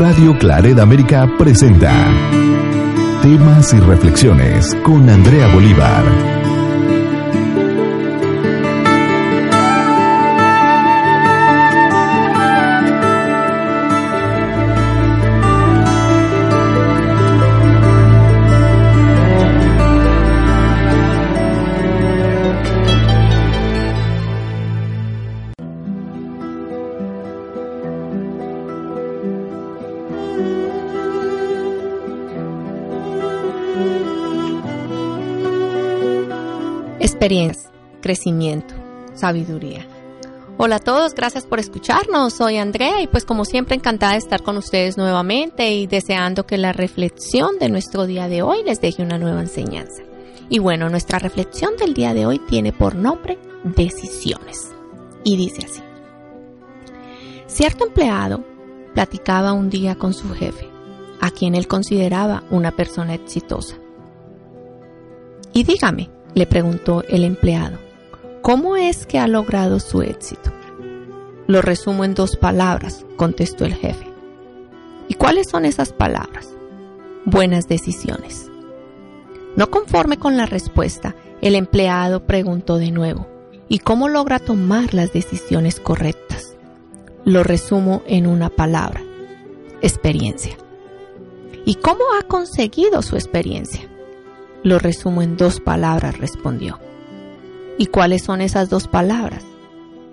Radio Claret América presenta Temas y Reflexiones con Andrea Bolívar. Experiencia, crecimiento, sabiduría. Hola a todos, gracias por escucharnos. Soy Andrea y pues como siempre encantada de estar con ustedes nuevamente y deseando que la reflexión de nuestro día de hoy les deje una nueva enseñanza. Y bueno, nuestra reflexión del día de hoy tiene por nombre decisiones. Y dice así. Cierto empleado platicaba un día con su jefe, a quien él consideraba una persona exitosa. Y dígame, le preguntó el empleado. ¿Cómo es que ha logrado su éxito? Lo resumo en dos palabras, contestó el jefe. ¿Y cuáles son esas palabras? Buenas decisiones. No conforme con la respuesta, el empleado preguntó de nuevo, ¿y cómo logra tomar las decisiones correctas? Lo resumo en una palabra, experiencia. ¿Y cómo ha conseguido su experiencia? Lo resumo en dos palabras, respondió. ¿Y cuáles son esas dos palabras?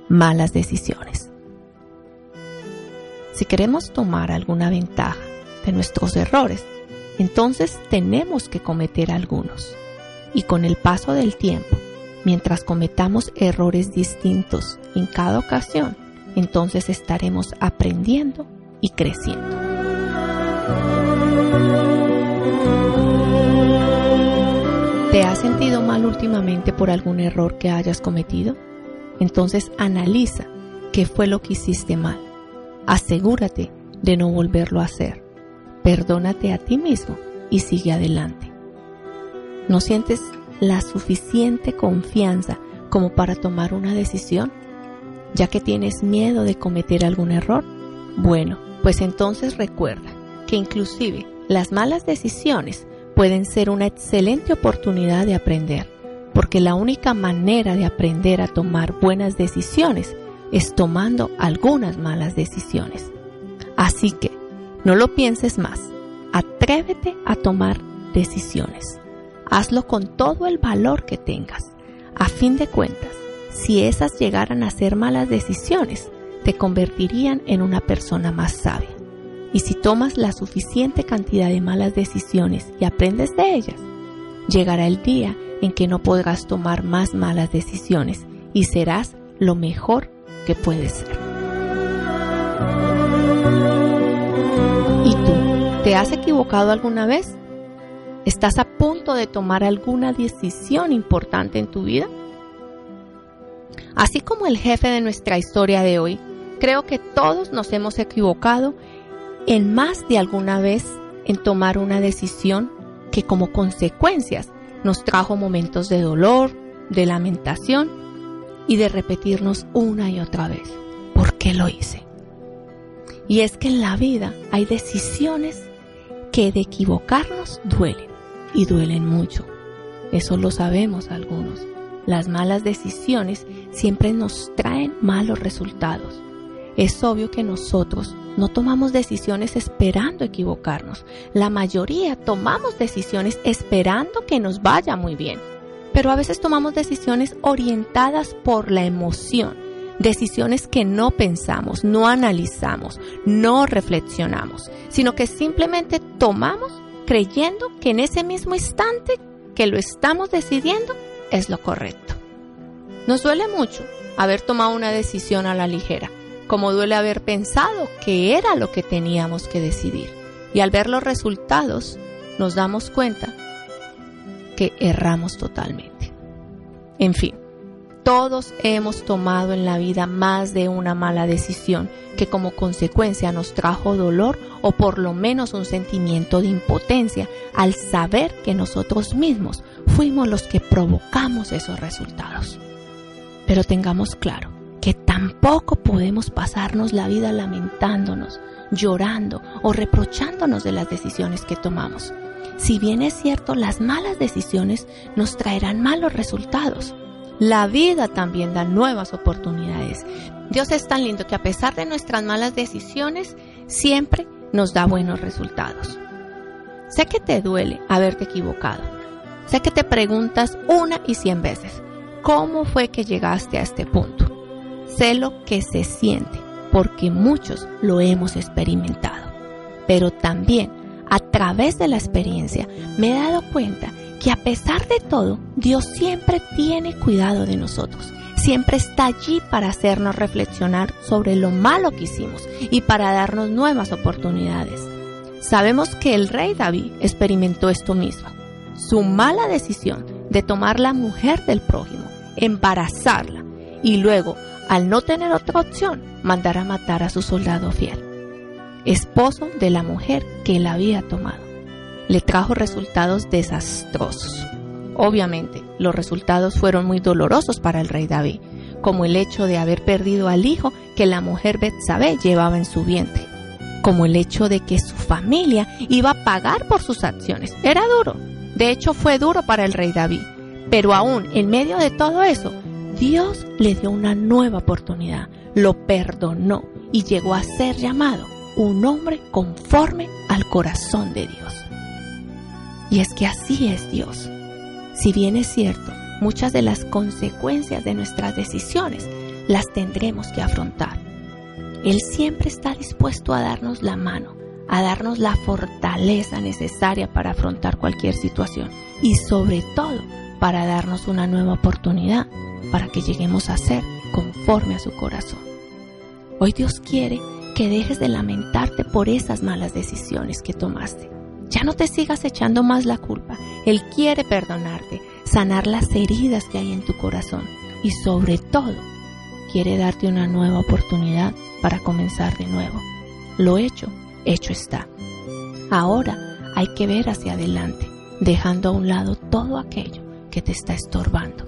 Malas decisiones. Si queremos tomar alguna ventaja de nuestros errores, entonces tenemos que cometer algunos. Y con el paso del tiempo, mientras cometamos errores distintos en cada ocasión, entonces estaremos aprendiendo y creciendo. ¿Te has sentido mal últimamente por algún error que hayas cometido? Entonces analiza qué fue lo que hiciste mal. Asegúrate de no volverlo a hacer. Perdónate a ti mismo y sigue adelante. ¿No sientes la suficiente confianza como para tomar una decisión? ¿Ya que tienes miedo de cometer algún error? Bueno, pues entonces recuerda que inclusive las malas decisiones pueden ser una excelente oportunidad de aprender, porque la única manera de aprender a tomar buenas decisiones es tomando algunas malas decisiones. Así que, no lo pienses más, atrévete a tomar decisiones. Hazlo con todo el valor que tengas. A fin de cuentas, si esas llegaran a ser malas decisiones, te convertirían en una persona más sabia. Y si tomas la suficiente cantidad de malas decisiones y aprendes de ellas, llegará el día en que no podrás tomar más malas decisiones y serás lo mejor que puedes ser. ¿Y tú? ¿Te has equivocado alguna vez? ¿Estás a punto de tomar alguna decisión importante en tu vida? Así como el jefe de nuestra historia de hoy, creo que todos nos hemos equivocado en más de alguna vez en tomar una decisión que como consecuencias nos trajo momentos de dolor, de lamentación y de repetirnos una y otra vez, ¿por qué lo hice? Y es que en la vida hay decisiones que de equivocarnos duelen y duelen mucho. Eso lo sabemos algunos. Las malas decisiones siempre nos traen malos resultados. Es obvio que nosotros no tomamos decisiones esperando equivocarnos. La mayoría tomamos decisiones esperando que nos vaya muy bien. Pero a veces tomamos decisiones orientadas por la emoción. Decisiones que no pensamos, no analizamos, no reflexionamos, sino que simplemente tomamos creyendo que en ese mismo instante que lo estamos decidiendo es lo correcto. Nos duele mucho haber tomado una decisión a la ligera como duele haber pensado que era lo que teníamos que decidir. Y al ver los resultados, nos damos cuenta que erramos totalmente. En fin, todos hemos tomado en la vida más de una mala decisión que como consecuencia nos trajo dolor o por lo menos un sentimiento de impotencia al saber que nosotros mismos fuimos los que provocamos esos resultados. Pero tengamos claro, que tampoco podemos pasarnos la vida lamentándonos, llorando o reprochándonos de las decisiones que tomamos. Si bien es cierto, las malas decisiones nos traerán malos resultados. La vida también da nuevas oportunidades. Dios es tan lindo que a pesar de nuestras malas decisiones, siempre nos da buenos resultados. Sé que te duele haberte equivocado. Sé que te preguntas una y cien veces, ¿cómo fue que llegaste a este punto? Sé lo que se siente, porque muchos lo hemos experimentado. Pero también, a través de la experiencia, me he dado cuenta que a pesar de todo, Dios siempre tiene cuidado de nosotros. Siempre está allí para hacernos reflexionar sobre lo malo que hicimos y para darnos nuevas oportunidades. Sabemos que el rey David experimentó esto mismo. Su mala decisión de tomar la mujer del prójimo, embarazarla y luego, al no tener otra opción, mandar a matar a su soldado fiel, esposo de la mujer que él había tomado le trajo resultados desastrosos. Obviamente, los resultados fueron muy dolorosos para el rey David, como el hecho de haber perdido al hijo que la mujer Betsabé llevaba en su vientre, como el hecho de que su familia iba a pagar por sus acciones. Era duro. De hecho, fue duro para el rey David. Pero aún en medio de todo eso, Dios le dio una nueva oportunidad, lo perdonó y llegó a ser llamado un hombre conforme al corazón de Dios. Y es que así es Dios. Si bien es cierto, muchas de las consecuencias de nuestras decisiones las tendremos que afrontar. Él siempre está dispuesto a darnos la mano, a darnos la fortaleza necesaria para afrontar cualquier situación y sobre todo para darnos una nueva oportunidad para que lleguemos a ser conforme a su corazón. Hoy Dios quiere que dejes de lamentarte por esas malas decisiones que tomaste ya no te sigas echando más la culpa. Él quiere perdonarte, sanar las heridas que hay en tu corazón y sobre todo quiere darte una nueva oportunidad para comenzar de nuevo. Lo hecho, hecho está. Ahora hay que ver hacia adelante, dejando a un lado todo aquello que te está estorbando.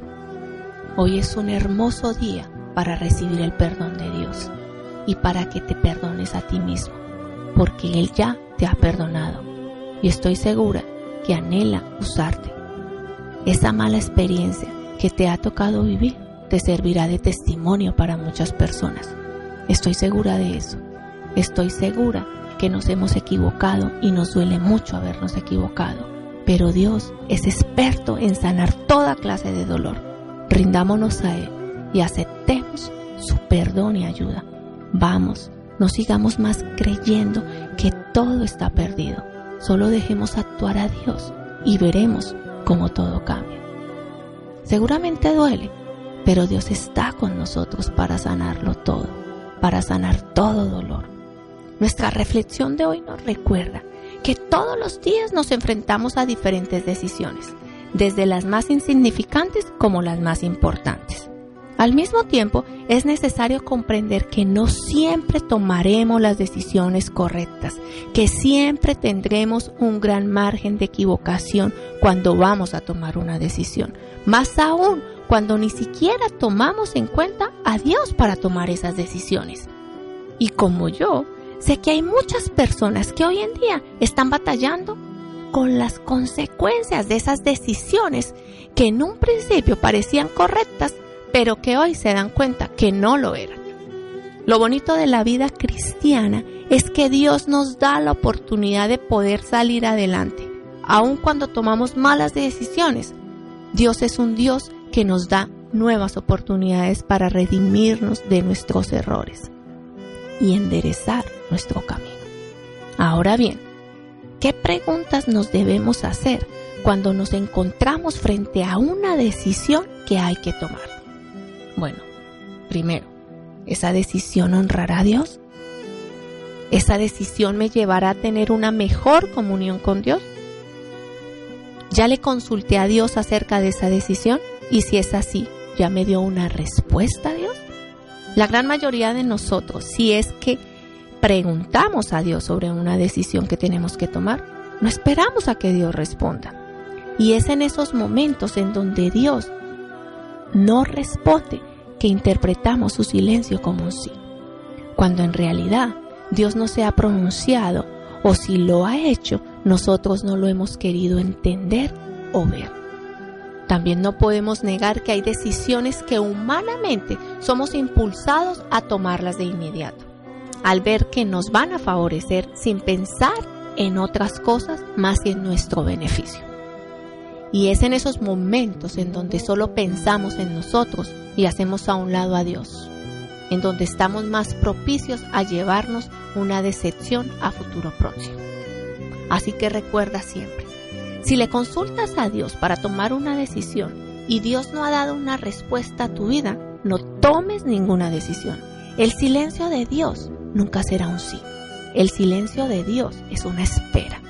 Hoy es un hermoso día para recibir el perdón de Dios y para que te perdones a ti mismo, porque Él ya te ha perdonado y estoy segura que anhela usarte. Esa mala experiencia que te ha tocado vivir te servirá de testimonio para muchas personas. Estoy segura de eso. Estoy segura que nos hemos equivocado y nos duele mucho habernos equivocado. Pero Dios es experto en sanar toda clase de dolor. Rindámonos a Él y aceptemos su perdón y ayuda. Vamos, no sigamos más creyendo que todo está perdido Solo dejemos actuar a Dios y veremos cómo todo cambia. Seguramente duele, pero Dios está con nosotros para sanarlo todo, para sanar todo dolor. Nuestra reflexión de hoy nos recuerda que todos los días nos enfrentamos a diferentes decisiones, desde las más insignificantes como las más importantes. Al mismo tiempo, es necesario comprender que no siempre tomaremos las decisiones correctas, que siempre tendremos un gran margen de equivocación cuando vamos a tomar una decisión, más aún cuando ni siquiera tomamos en cuenta a Dios para tomar esas decisiones. Y como yo, sé que hay muchas personas que hoy en día están batallando con las consecuencias de esas decisiones que en un principio parecían correctas, pero que hoy se dan cuenta que no lo eran. Lo bonito de la vida cristiana es que Dios nos da la oportunidad de poder salir adelante, aun cuando tomamos malas decisiones. Dios es un Dios que nos da nuevas oportunidades para redimirnos de nuestros errores y enderezar nuestro camino. Ahora bien, ¿qué preguntas nos debemos hacer cuando nos encontramos frente a una decisión que hay que tomar? Bueno, primero, ¿esa decisión honrará a Dios? ¿Esa decisión me llevará a tener una mejor comunión con Dios? ¿Ya le consulté a Dios acerca de esa decisión? Y si es así, ¿ya me dio una respuesta a Dios? La gran mayoría de nosotros, si es que preguntamos a Dios sobre una decisión que tenemos que tomar, no esperamos a que Dios responda. Y es en esos momentos en donde Dios no responde que interpretamos su silencio como un sí, cuando en realidad Dios no se ha pronunciado o si lo ha hecho, nosotros no lo hemos querido entender o ver. También no podemos negar que hay decisiones que humanamente somos impulsados a tomarlas de inmediato, al ver que nos van a favorecer sin pensar en otras cosas más que en nuestro beneficio. Y es en esos momentos en donde solo pensamos en nosotros y hacemos a un lado a Dios, en donde estamos más propicios a llevarnos una decepción a futuro próximo. Así que recuerda siempre, si le consultas a Dios para tomar una decisión y Dios no ha dado una respuesta a tu vida, no tomes ninguna decisión. El silencio de Dios nunca será un sí. El silencio de Dios es una espera.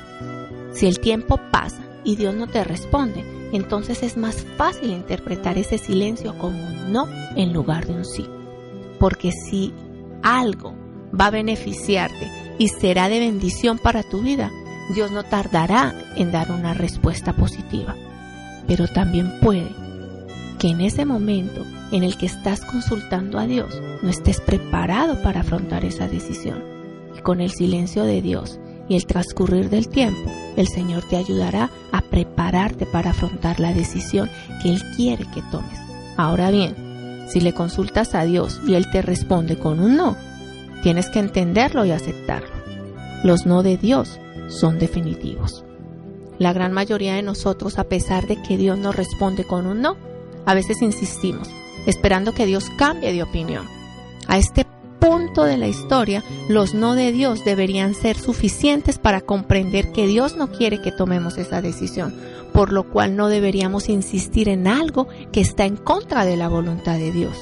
Si el tiempo pasa y Dios no te responde, entonces es más fácil interpretar ese silencio como un no en lugar de un sí. Porque si algo va a beneficiarte y será de bendición para tu vida, Dios no tardará en dar una respuesta positiva. Pero también puede que en ese momento en el que estás consultando a Dios no estés preparado para afrontar esa decisión con el silencio de Dios y el transcurrir del tiempo, el Señor te ayudará a prepararte para afrontar la decisión que Él quiere que tomes. Ahora bien, si le consultas a Dios y Él te responde con un no, tienes que entenderlo y aceptarlo. Los no de Dios son definitivos. La gran mayoría de nosotros, a pesar de que Dios nos responde con un no, a veces insistimos, esperando que Dios cambie de opinión. A este punto de la historia, los no de Dios deberían ser suficientes para comprender que Dios no quiere que tomemos esa decisión, por lo cual no deberíamos insistir en algo que está en contra de la voluntad de Dios.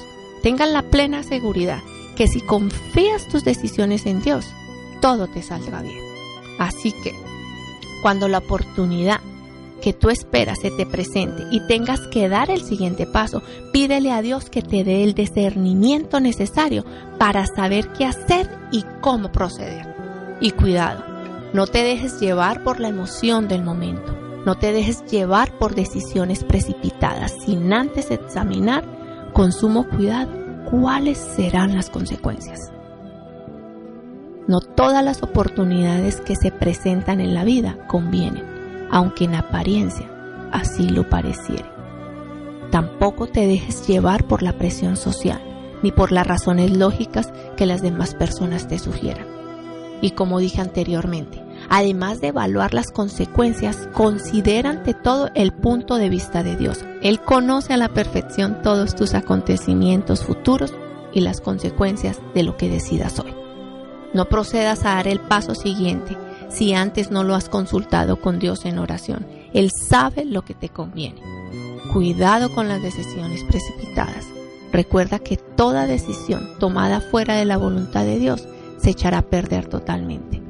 Tengan la plena seguridad que si confías tus decisiones en Dios, todo te saldrá bien. Así que, cuando la oportunidad que tú esperas se te presente y tengas que dar el siguiente paso, pídele a Dios que te dé el discernimiento necesario para saber qué hacer y cómo proceder. Y cuidado, no te dejes llevar por la emoción del momento, no te dejes llevar por decisiones precipitadas sin antes examinar con sumo cuidado cuáles serán las consecuencias. No todas las oportunidades que se presentan en la vida convienen aunque en apariencia así lo pareciere. Tampoco te dejes llevar por la presión social, ni por las razones lógicas que las demás personas te sugieran. Y como dije anteriormente, además de evaluar las consecuencias, considera ante todo el punto de vista de Dios. Él conoce a la perfección todos tus acontecimientos futuros y las consecuencias de lo que decidas hoy. No procedas a dar el paso siguiente si antes no lo has consultado con Dios en oración. Él sabe lo que te conviene. Cuidado con las decisiones precipitadas. Recuerda que toda decisión tomada fuera de la voluntad de Dios se echará a perder totalmente.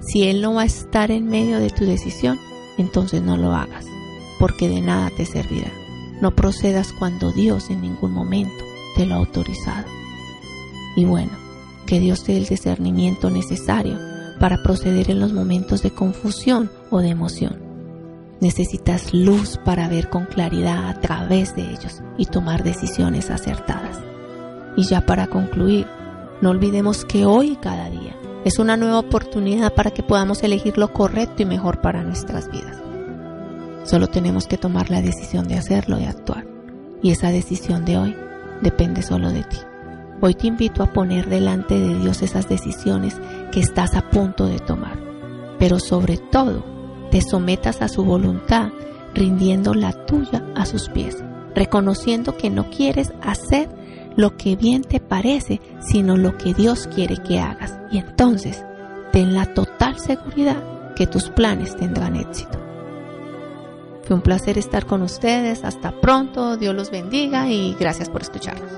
Si Él no va a estar en medio de tu decisión, entonces no lo hagas, porque de nada te servirá. No procedas cuando Dios en ningún momento te lo ha autorizado. Y bueno, que Dios te dé el discernimiento necesario para proceder en los momentos de confusión o de emoción. Necesitas luz para ver con claridad a través de ellos y tomar decisiones acertadas. Y ya para concluir, no olvidemos que hoy cada día es una nueva oportunidad para que podamos elegir lo correcto y mejor para nuestras vidas. Solo tenemos que tomar la decisión de hacerlo y actuar. Y esa decisión de hoy depende solo de ti. Hoy te invito a poner delante de Dios esas decisiones que estás a punto de tomar, pero sobre todo te sometas a su voluntad, rindiendo la tuya a sus pies, reconociendo que no quieres hacer lo que bien te parece, sino lo que Dios quiere que hagas. Y entonces, ten la total seguridad que tus planes tendrán éxito. Fue un placer estar con ustedes. Hasta pronto. Dios los bendiga y gracias por escucharnos.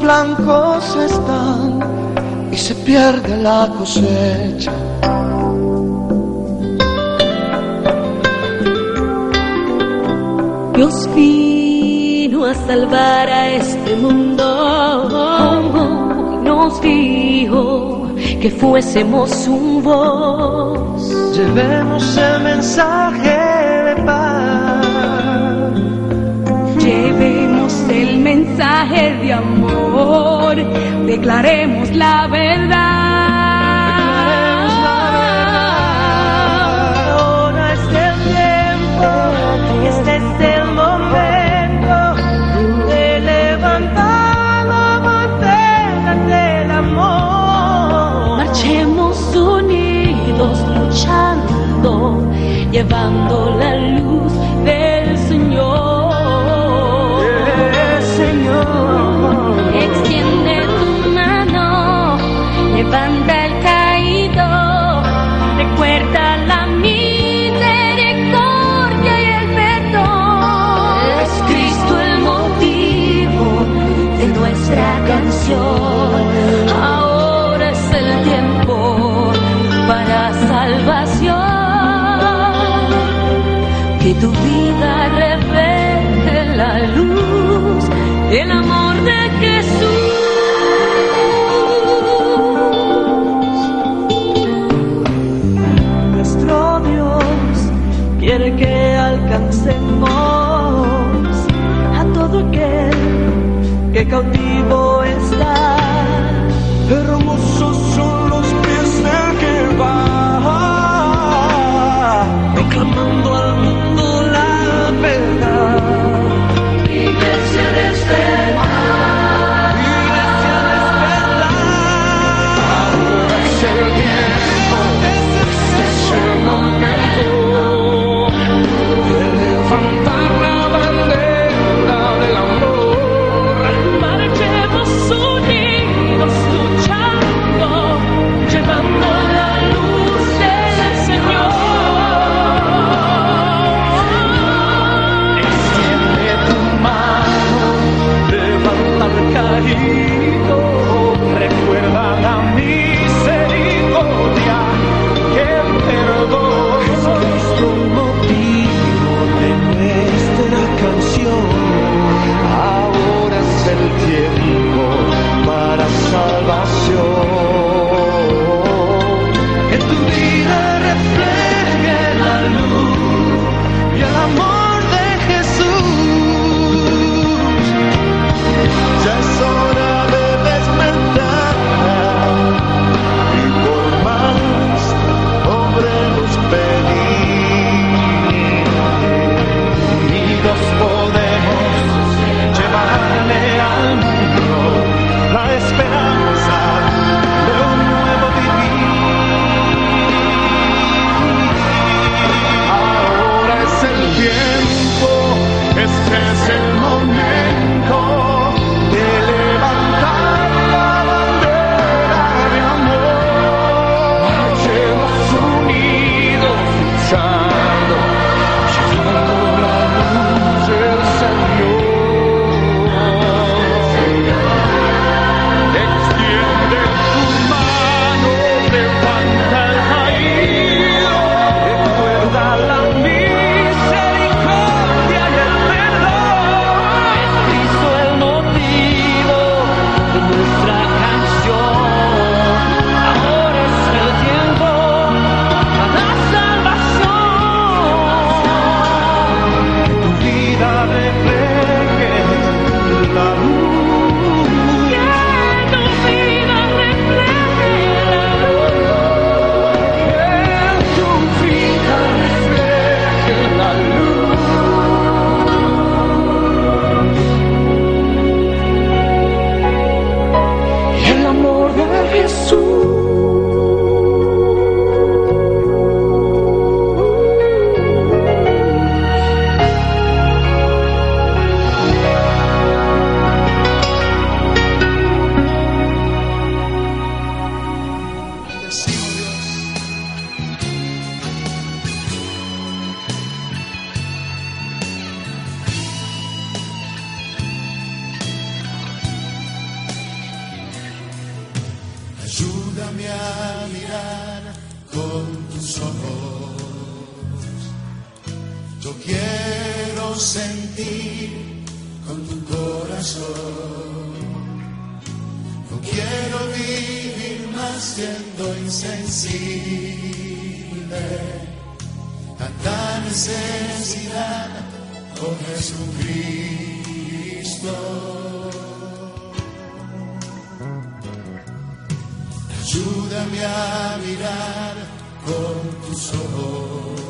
Campos blancos están y se pierde la cosecha. Dios vino a salvar a este mundo y nos dijo que fuésemos un voz. Llevemos el mensaje de paz. Llevemos el mensaje de amor, declaremos la verdad. Ahora es el tiempo, este es el momento de levantar la bandera del amor. Marchemos unidos, luchando, llevando luz del amor de Jesús. Nuestro Dios quiere que alcancemos quiero vivir más siendo insensible. Tanta necesidad con Jesucristo. Ayúdame a mirar con tus ojos.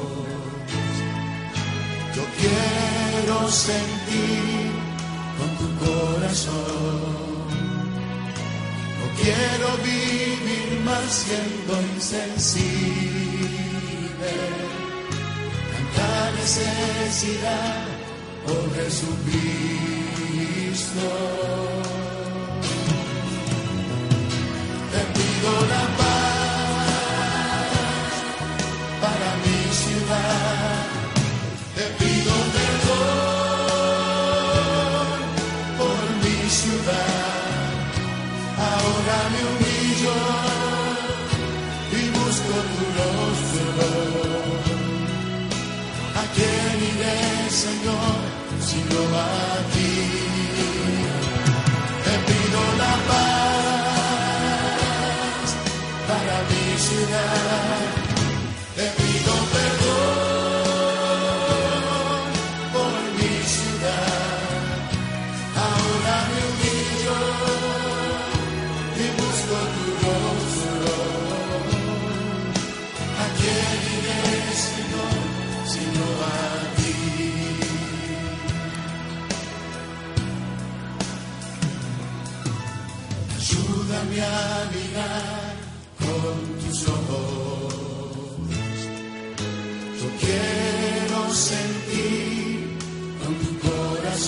Yo quiero sentir con tu corazón. Quiero vivir más siendo insensible. Tanta necesidad por Jesucristo. Te pido la paz para mi ciudad. Te pido perdón por mi ciudad. Señor, sino a ti?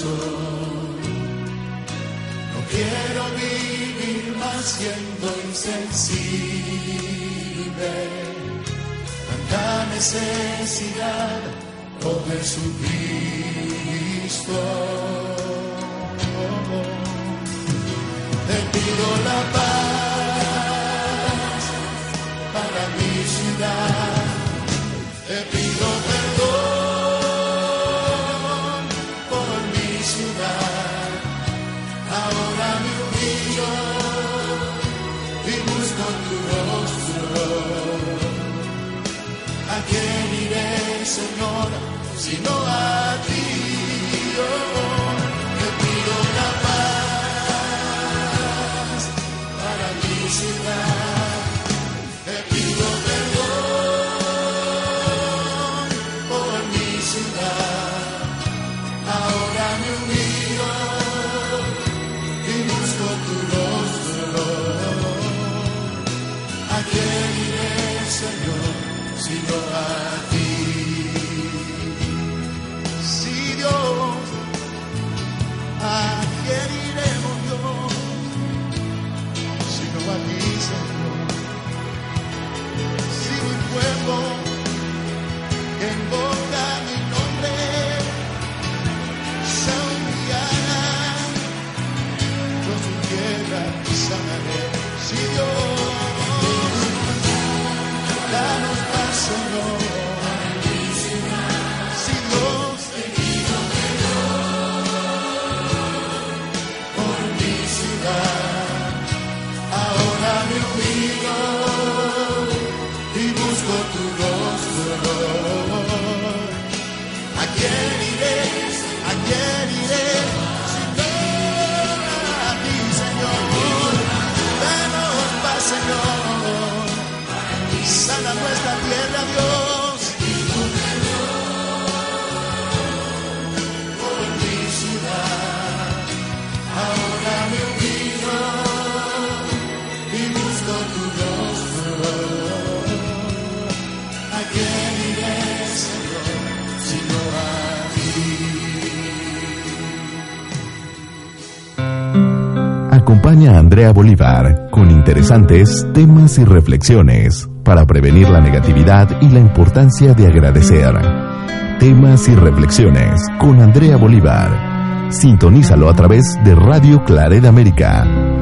No quiero vivir más siendo insensible. Tanta necesidad, oh Jesucristo. Te pido la paz para mi ciudad. Te pido iré, Señor, sino a ti? Oh, te pido la paz para mi ciudad. Te pido perdón por mi ciudad. Rostro. ¿A A Andrea Bolívar con interesantes temas y reflexiones para prevenir la negatividad y la importancia de agradecer. Temas y reflexiones con Andrea Bolívar. Sintonízalo a través de Radio Claret América